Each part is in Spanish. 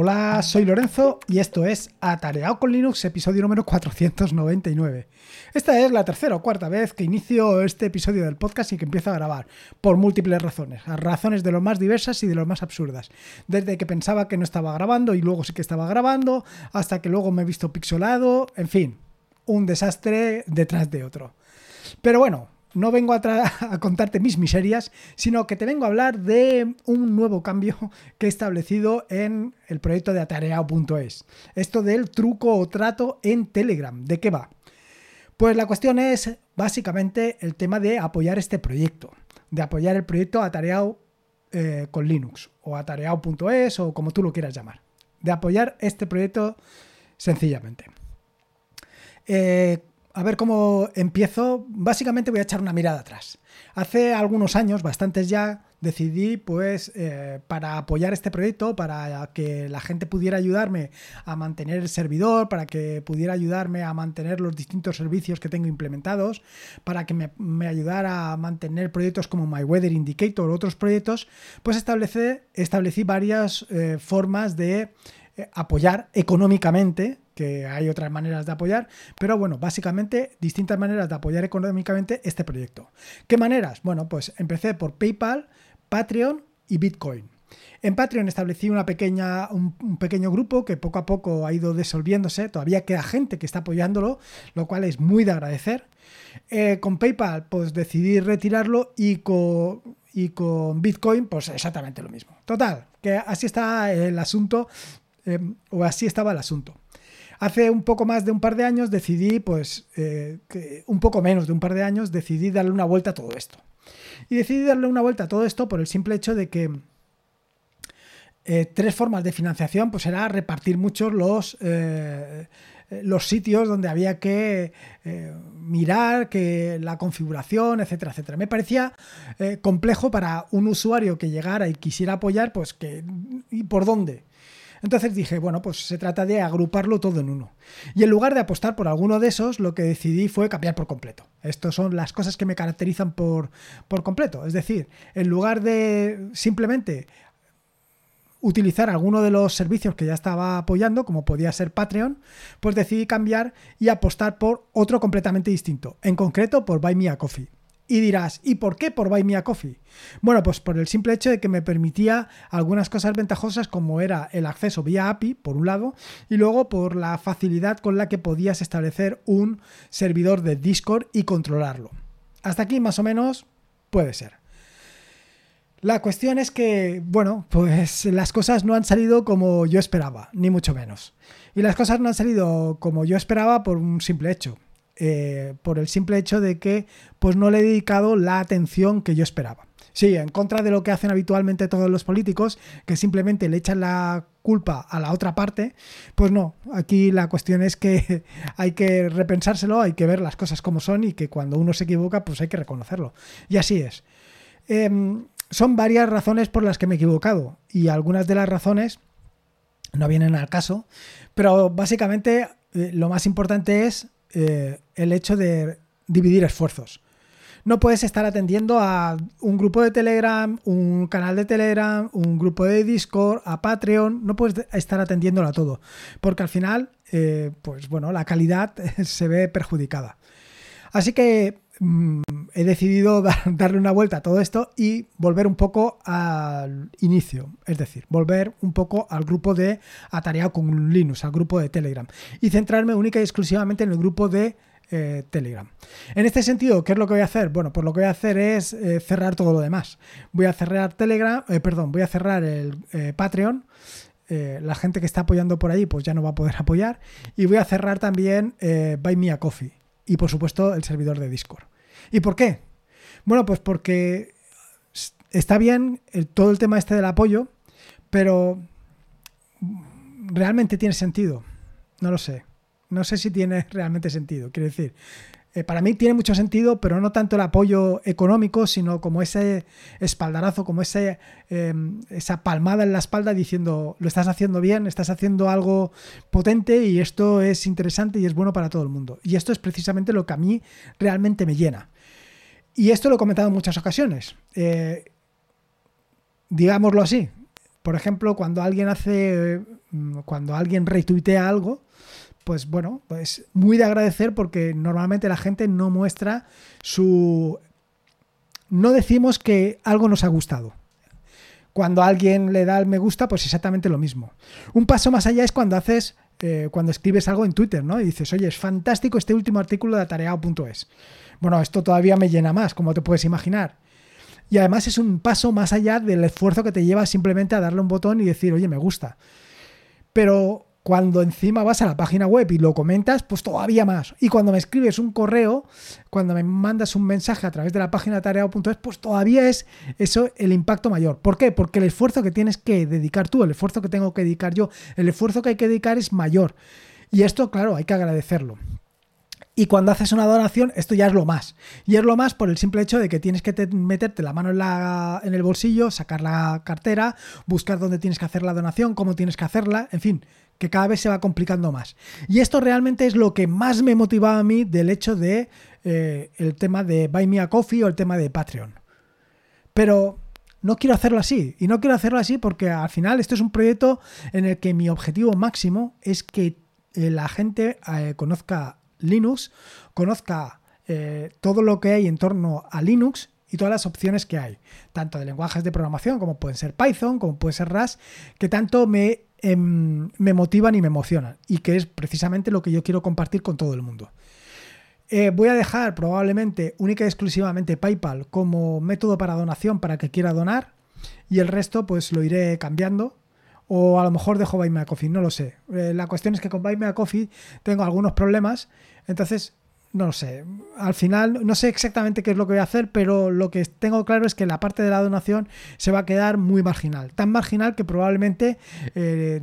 Hola, soy Lorenzo y esto es Atareado con Linux, episodio número 499. Esta es la tercera o cuarta vez que inicio este episodio del podcast y que empiezo a grabar, por múltiples razones, razones de lo más diversas y de lo más absurdas. Desde que pensaba que no estaba grabando y luego sí que estaba grabando, hasta que luego me he visto pixelado, en fin, un desastre detrás de otro. Pero bueno, no vengo a, contarte mis miserias, sino que te vengo a hablar de un nuevo cambio que he establecido en el proyecto de atareado.es. Esto del truco o trato en Telegram. ¿De qué va? Pues la cuestión es básicamente el tema de apoyar este proyecto, de apoyar el proyecto atareado eh, con Linux o atareado.es o como tú lo quieras llamar, de apoyar este proyecto sencillamente. Eh, a ver cómo empiezo. Básicamente voy a echar una mirada atrás. Hace algunos años, bastantes ya, decidí, pues, eh, para apoyar este proyecto, para que la gente pudiera ayudarme a mantener el servidor, para que pudiera ayudarme a mantener los distintos servicios que tengo implementados, para que me, ayudara a mantener proyectos como My Weather Indicator o otros proyectos, pues establecí, varias eh, formas de eh, apoyar económicamente que hay otras maneras de apoyar, pero bueno, básicamente distintas maneras de apoyar económicamente este proyecto. ¿Qué maneras? Bueno, pues empecé por PayPal, Patreon y Bitcoin. En Patreon establecí una pequeña, un, pequeño grupo que poco a poco ha ido disolviéndose. Todavía queda gente que está apoyándolo, lo cual es muy de agradecer. Eh, con PayPal, pues decidí retirarlo y con, y con Bitcoin, pues exactamente lo mismo. Total, que así está el asunto, eh, o así estaba el asunto. Hace un poco más de un par de años decidí, pues, eh, un poco menos de un par de años, decidí darle una vuelta a todo esto. Y decidí darle una vuelta a todo esto por el simple hecho de que eh, tres formas de financiación, pues era repartir muchos los, eh, los sitios donde había que mirar que la configuración, etcétera, etcétera. Me parecía complejo para un usuario que llegara y quisiera apoyar, pues que, ¿y por dónde? Entonces dije, bueno, pues se trata de agruparlo todo en uno. Y en lugar de apostar por alguno de esos, lo que decidí fue cambiar por completo. Estas son las cosas que me caracterizan por, por completo. Es decir, en lugar de simplemente utilizar alguno de los servicios que ya estaba apoyando, como podía ser Patreon, pues decidí cambiar y apostar por otro completamente distinto, en concreto por Buy Me a Coffee. Y dirás, ¿y por qué por Buy Me a Coffee? Bueno, pues por el simple hecho de que me permitía algunas cosas ventajosas como era el acceso vía API, por un lado, y luego por la facilidad con la que podías establecer un servidor de Discord y controlarlo. Hasta aquí más o menos puede ser. La cuestión es que, bueno, pues las cosas no han salido como yo esperaba, ni mucho menos. Y las cosas no han salido como yo esperaba por un simple hecho eh, por el simple hecho de que pues no le he dedicado la atención que yo esperaba. Sí, en contra de lo que hacen habitualmente todos los políticos, que simplemente le echan la culpa a la otra parte, pues no, aquí la cuestión es que hay que repensárselo, hay que ver las cosas como son y que cuando uno se equivoca, pues hay que reconocerlo. Y así es. Em, son varias razones por las que me he equivocado y algunas de las razones no vienen al caso, pero básicamente eh, lo más importante es eh, el hecho de dividir esfuerzos. No puedes estar atendiendo a un grupo de Telegram, un canal de Telegram, un grupo de Discord, a Patreon, no puedes estar atendiéndolo a todo, porque al final, eh, pues bueno, la calidad se ve perjudicada. Así que he decidido darle una vuelta a todo esto y volver un poco al inicio, es decir, volver un poco al grupo de Atareado con Linux, al grupo de Telegram, y centrarme única y exclusivamente en el grupo de eh, Telegram. En este sentido, ¿qué es lo que voy a hacer? Bueno, pues lo que voy a hacer es eh, cerrar todo lo demás. Voy a cerrar Telegram, eh, perdón, voy a cerrar el Patreon. la gente que está apoyando por ahí, pues ya no va a poder apoyar. Y voy a cerrar también Buy Me a Coffee. Y por supuesto, el servidor de Discord. ¿Y por qué? Bueno, pues porque está bien todo el tema este del apoyo, pero realmente tiene sentido. No lo sé. No sé si tiene realmente sentido. Quiero decir, eh, para mí tiene mucho sentido, pero no tanto el apoyo económico, sino como ese espaldarazo, como em, esa palmada en la espalda diciendo, lo estás haciendo bien, estás haciendo algo potente y esto es interesante y es bueno para todo el mundo. Y esto es precisamente lo que a mí realmente me llena. Y esto lo he comentado en muchas ocasiones. Eh, digámoslo así, por ejemplo, cuando alguien hace, mm, cuando alguien retuitea algo, pues bueno, pues muy de agradecer porque normalmente la gente no muestra su... No decimos que algo nos ha gustado. Cuando alguien le da el me gusta, pues exactamente lo mismo. Un paso más allá es cuando haces, eh, cuando escribes algo en Twitter, ¿no? Y dices, oye, es fantástico este último artículo de atareado.es. Bueno, esto todavía me llena más, como te puedes imaginar. Y además es un paso más allá del esfuerzo que te lleva simplemente a darle un botón y decir, oye, me gusta. Pero cuando encima vas a la página web y lo comentas, pues todavía más. Y cuando me escribes un correo, cuando me mandas un mensaje a través de la página tareao.es, pues todavía es eso el impacto mayor. ¿Por qué? Porque el esfuerzo que tienes que dedicar tú, el esfuerzo que tengo que dedicar yo, el esfuerzo que hay que dedicar es mayor. Y esto, claro, hay que agradecerlo. Y cuando haces una donación, esto ya es lo más. Y es lo más por el simple hecho de que tienes que meterte la mano en, la, en el bolsillo, sacar la cartera, buscar dónde tienes que hacer la donación, cómo tienes que hacerla, en fin, que cada vez se va complicando más. Y esto realmente es lo que más me motivaba a mí del hecho de eh, el tema de Buy Me a Coffee o el tema de Patreon. Pero no quiero hacerlo así. Y no quiero hacerlo así porque al final esto es un proyecto en el que mi objetivo máximo es que eh, la gente eh, conozca Linux, conozca todo lo que hay en torno a Linux y todas las opciones que hay, tanto de lenguajes de programación como pueden ser Python, como puede ser Rust, que tanto me, em, me motivan y me emocionan, y que es precisamente lo que yo quiero compartir con todo el mundo. Eh, voy a dejar probablemente única y exclusivamente PayPal como método para donación para que quiera donar, y el resto pues lo iré cambiando o a lo mejor dejo Buy Me a Coffee, no lo sé. Eh, la cuestión es que con Buy Me a Coffee tengo algunos problemas, entonces no lo sé. Al final no sé exactamente qué es lo que voy a hacer, pero lo que tengo claro es que la parte de la donación se va a quedar muy marginal. Tan marginal que probablemente eh,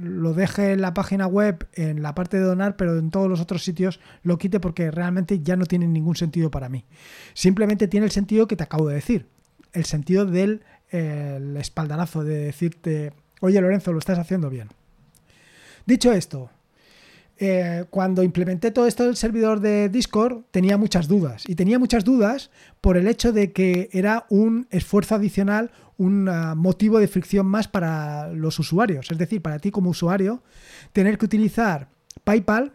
lo deje en la página web, en la parte de donar, pero en todos los otros sitios lo quite porque realmente ya no tiene ningún sentido para mí. Simplemente tiene el sentido que te acabo de decir. El sentido del espaldarazo de decirte Oye, Lorenzo, lo estás haciendo bien. Dicho esto, eh, cuando implementé todo esto del servidor de Discord, tenía muchas dudas. Y tenía muchas dudas por el hecho de que era un esfuerzo adicional, un ah, motivo de fricción más para los usuarios. Es decir, para ti como usuario, tener que utilizar PayPal,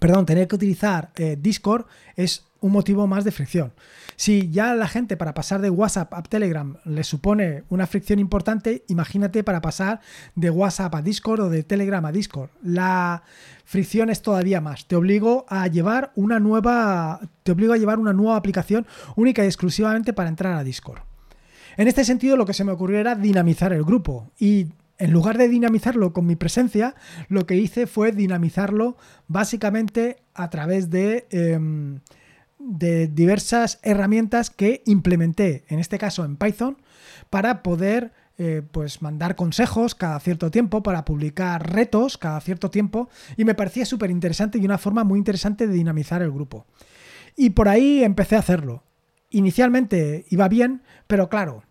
perdón, tener que utilizar eh, Discord es un motivo más de fricción. Si ya la gente para pasar de WhatsApp a Telegram le supone una fricción importante, imagínate para pasar de WhatsApp a Discord o de Telegram a Discord. La fricción es todavía más. Te obligo a llevar una nueva, te obligo a llevar una nueva aplicación única y exclusivamente para entrar a Discord. En este sentido, lo que se me ocurrió era dinamizar el grupo y en lugar de dinamizarlo con mi presencia, lo que hice fue dinamizarlo básicamente a través de em, de diversas herramientas que implementé, en este caso en Python, para poder eh, pues mandar consejos cada cierto tiempo, para publicar retos cada cierto tiempo, y me parecía súper interesante y una forma muy interesante de dinamizar el grupo. Y por ahí empecé a hacerlo. Inicialmente iba bien, pero claro,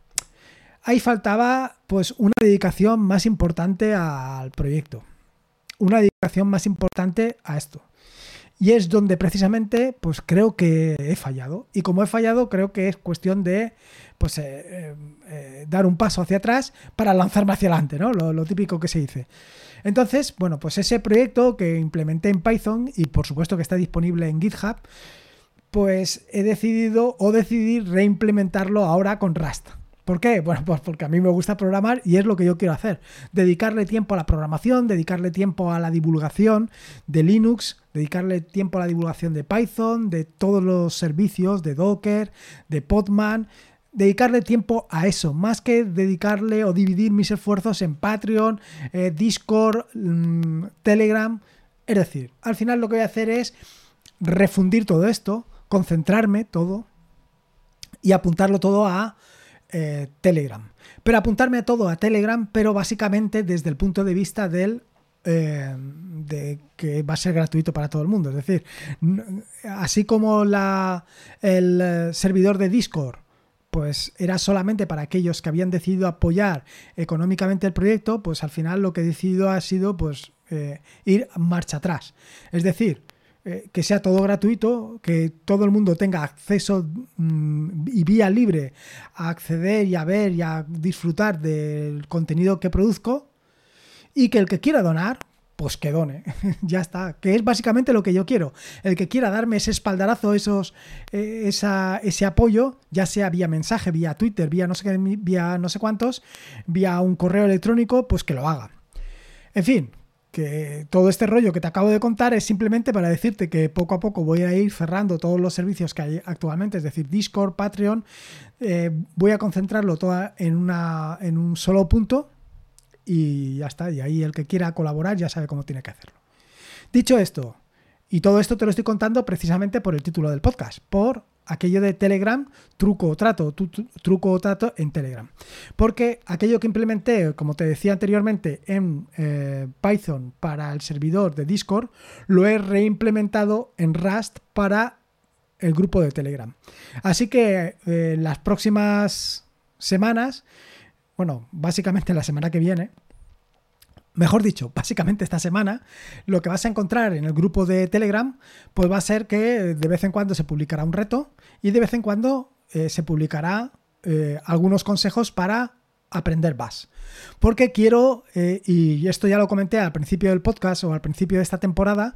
ahí faltaba pues una dedicación más importante al proyecto. Una dedicación más importante a esto. Y es donde precisamente pues creo que he fallado. Y como he fallado, creo que es cuestión de pues eh, eh, eh, dar un paso hacia atrás para lanzarme hacia adelante, ¿no? Lo, típico que se dice. Entonces, bueno, pues ese proyecto que implementé en Python y por supuesto que está disponible en GitHub, pues he decidido o decidí reimplementarlo ahora con Rust. ¿Por qué? Bueno, pues porque a mí me gusta programar y es lo que yo quiero hacer. Dedicarle tiempo a la programación, dedicarle tiempo a la divulgación de Linux, dedicarle tiempo a la divulgación de Python, de todos los servicios, de Docker, de Podman. Dedicarle tiempo a eso, más que dedicarle o dividir mis esfuerzos en Patreon, eh, Discord, mm, Telegram. Es decir, al final lo que voy a hacer es refundir todo esto, concentrarme todo y apuntarlo todo a eh, Telegram. Pero apuntarme a todo a Telegram, pero básicamente desde el punto de vista del eh, de que va a ser gratuito para todo el mundo. Es decir, así como la, el eh, servidor de Discord pues era solamente para aquellos que habían decidido apoyar económicamente el proyecto, pues al final lo que he decidido ha sido pues ir marcha atrás. Es decir, eh, que sea todo gratuito, que todo el mundo tenga acceso mm, y vía libre a acceder y a ver y a disfrutar del contenido que produzco y que el que quiera donar, pues que done, ya está, que es básicamente lo que yo quiero. El que quiera darme ese espaldarazo, esos, eh, esa, ese apoyo, ya sea vía mensaje, vía Twitter, vía no, sé vía no sé cuántos, vía un correo electrónico, pues que lo haga. En fin, que todo este rollo que te acabo de contar es simplemente para decirte que poco a poco voy a ir cerrando todos los servicios que hay actualmente, es decir, Discord, Patreon, eh, voy a concentrarlo todo en, una, en un solo punto y ya está. Y ahí el que quiera colaborar ya sabe cómo tiene que hacerlo. Dicho esto, y todo esto te lo estoy contando precisamente por el título del podcast, por aquello de Telegram, truco o trato, truco o trato en Telegram. Porque aquello que implementé, como te decía anteriormente, en eh, Python para el servidor de Discord, lo he reimplementado en Rust para el grupo de Telegram. Así que eh, las próximas semanas bueno, básicamente la semana que viene, mejor dicho, básicamente esta semana, lo que vas a encontrar en el grupo de Telegram, pues va a ser que de vez en cuando se publicará un reto y de vez en cuando eh, se publicará eh, algunos consejos para aprender Bash. Porque quiero, eh, y esto ya lo comenté al principio del podcast o al principio de esta temporada,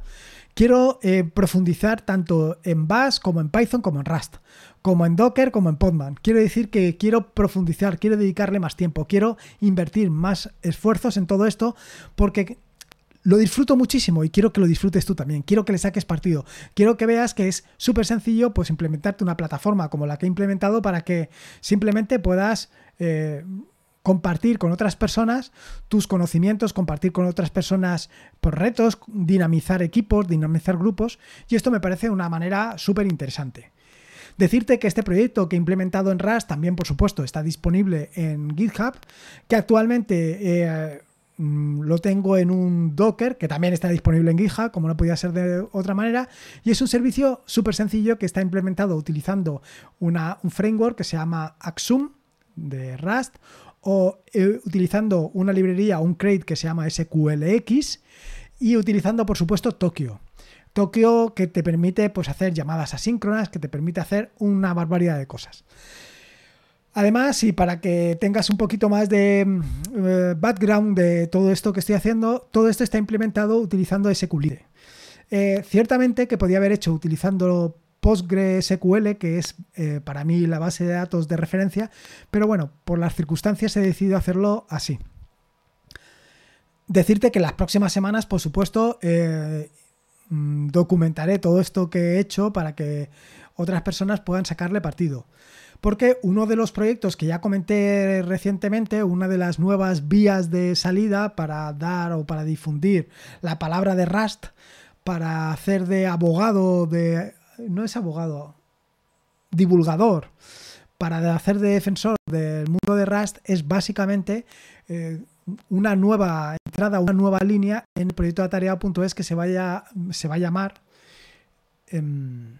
quiero profundizar tanto en Bash como en Python como en Rust como en Docker, como en Podman. Quiero decir que quiero profundizar, quiero dedicarle más tiempo, quiero invertir más esfuerzos en todo esto porque lo disfruto muchísimo y quiero que lo disfrutes tú también. Quiero que le saques partido. Quiero que veas que es súper sencillo pues implementarte una plataforma como la que he implementado para que simplemente puedas eh, compartir con otras personas tus conocimientos, compartir con otras personas por retos, dinamizar equipos, dinamizar grupos. Y esto me parece una manera súper interesante. Decirte que este proyecto que he implementado en Rust también, por supuesto, está disponible en GitHub, que actualmente eh, mm, lo tengo en un Docker, que también está disponible en GitHub, como no podía ser de otra manera, y es un servicio súper sencillo que está implementado utilizando un framework que se llama Axum de Rust, o eh, utilizando una librería, un crate que se llama SQLX, y utilizando, por supuesto, Tokio. Tokio que te permite pues, hacer llamadas asíncronas, que te permite hacer una barbaridad de cosas. Además, y para que tengas un poquito más de eh, background de todo esto que estoy haciendo, todo esto está implementado utilizando SQLite. Eh, ciertamente que podía haber hecho utilizando PostgreSQL, que es eh, para mí la base de datos de referencia, pero bueno, por las circunstancias he decidido hacerlo así. Decirte que las próximas semanas, por supuesto, Mm, documentaré todo esto que he hecho para que otras personas puedan sacarle partido. Porque uno de los proyectos que ya comenté recientemente, una de las nuevas vías de salida para dar o para difundir la palabra de Rust, para hacer de abogado, de... no es abogado, divulgador, para hacer de defensor del mundo de Rust, es básicamente eh, una nueva entrada, una nueva línea en el proyecto de atareado.es que se, vaya, se va a llamar em,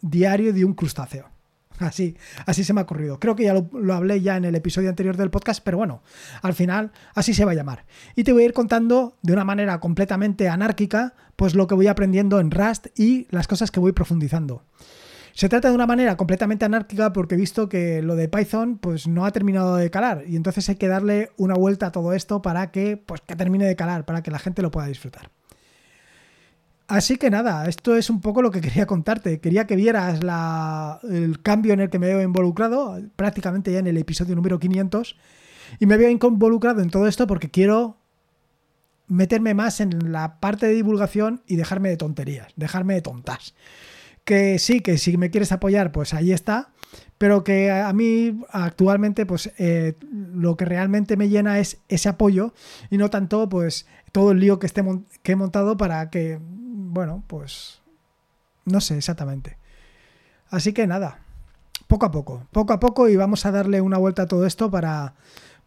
Diario de un crustáceo. Así, así se me ha ocurrido. Creo que ya lo, hablé ya en el episodio anterior del podcast, pero bueno, al final así se va a llamar. Y te voy a ir contando de una manera completamente anárquica, pues lo que voy aprendiendo en Rust y las cosas que voy profundizando. Se trata de una manera completamente anárquica porque he visto que lo de Python pues no ha terminado de calar y entonces hay que darle una vuelta a todo esto para que pues que termine de calar, para que la gente lo pueda disfrutar. Así que nada, esto es un poco lo que quería contarte. Quería que vieras el cambio en el que me veo involucrado, prácticamente ya en el episodio número 500. Y me veo involucrado en todo esto porque quiero meterme más en la parte de divulgación y dejarme de tonterías, dejarme de tontas que sí, que si me quieres apoyar, pues ahí está, pero que a mí actualmente, pues eh, lo que realmente me llena es ese apoyo y no tanto, pues, todo el lío que, que he montado para que, bueno, pues, no sé exactamente. Así que nada, poco a poco, poco a poco y vamos a darle una vuelta a todo esto para,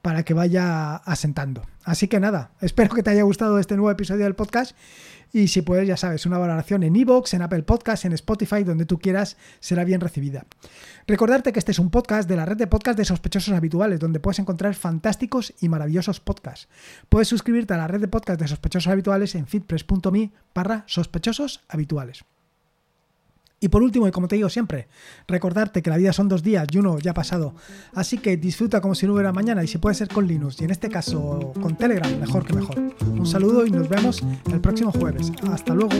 para que vaya asentando. Así que nada, espero que te haya gustado este nuevo episodio del podcast y si puedes, ya sabes, una valoración en iVoox, en Apple Podcasts, en Spotify, donde tú quieras, será bien recibida. Recordarte que este es un podcast de la red de podcast de sospechosos habituales, donde puedes encontrar fantásticos y maravillosos podcasts. Puedes suscribirte a la red de podcast de sospechosos habituales en fitpress.me barra sospechosos habituales. Y por último, y como te digo siempre, recordarte que la vida son dos días y uno ya ha pasado. Así que disfruta como si no hubiera mañana y si puede ser con Linux y en este caso con Telegram, mejor que mejor. Un saludo y nos vemos el próximo jueves. Hasta luego.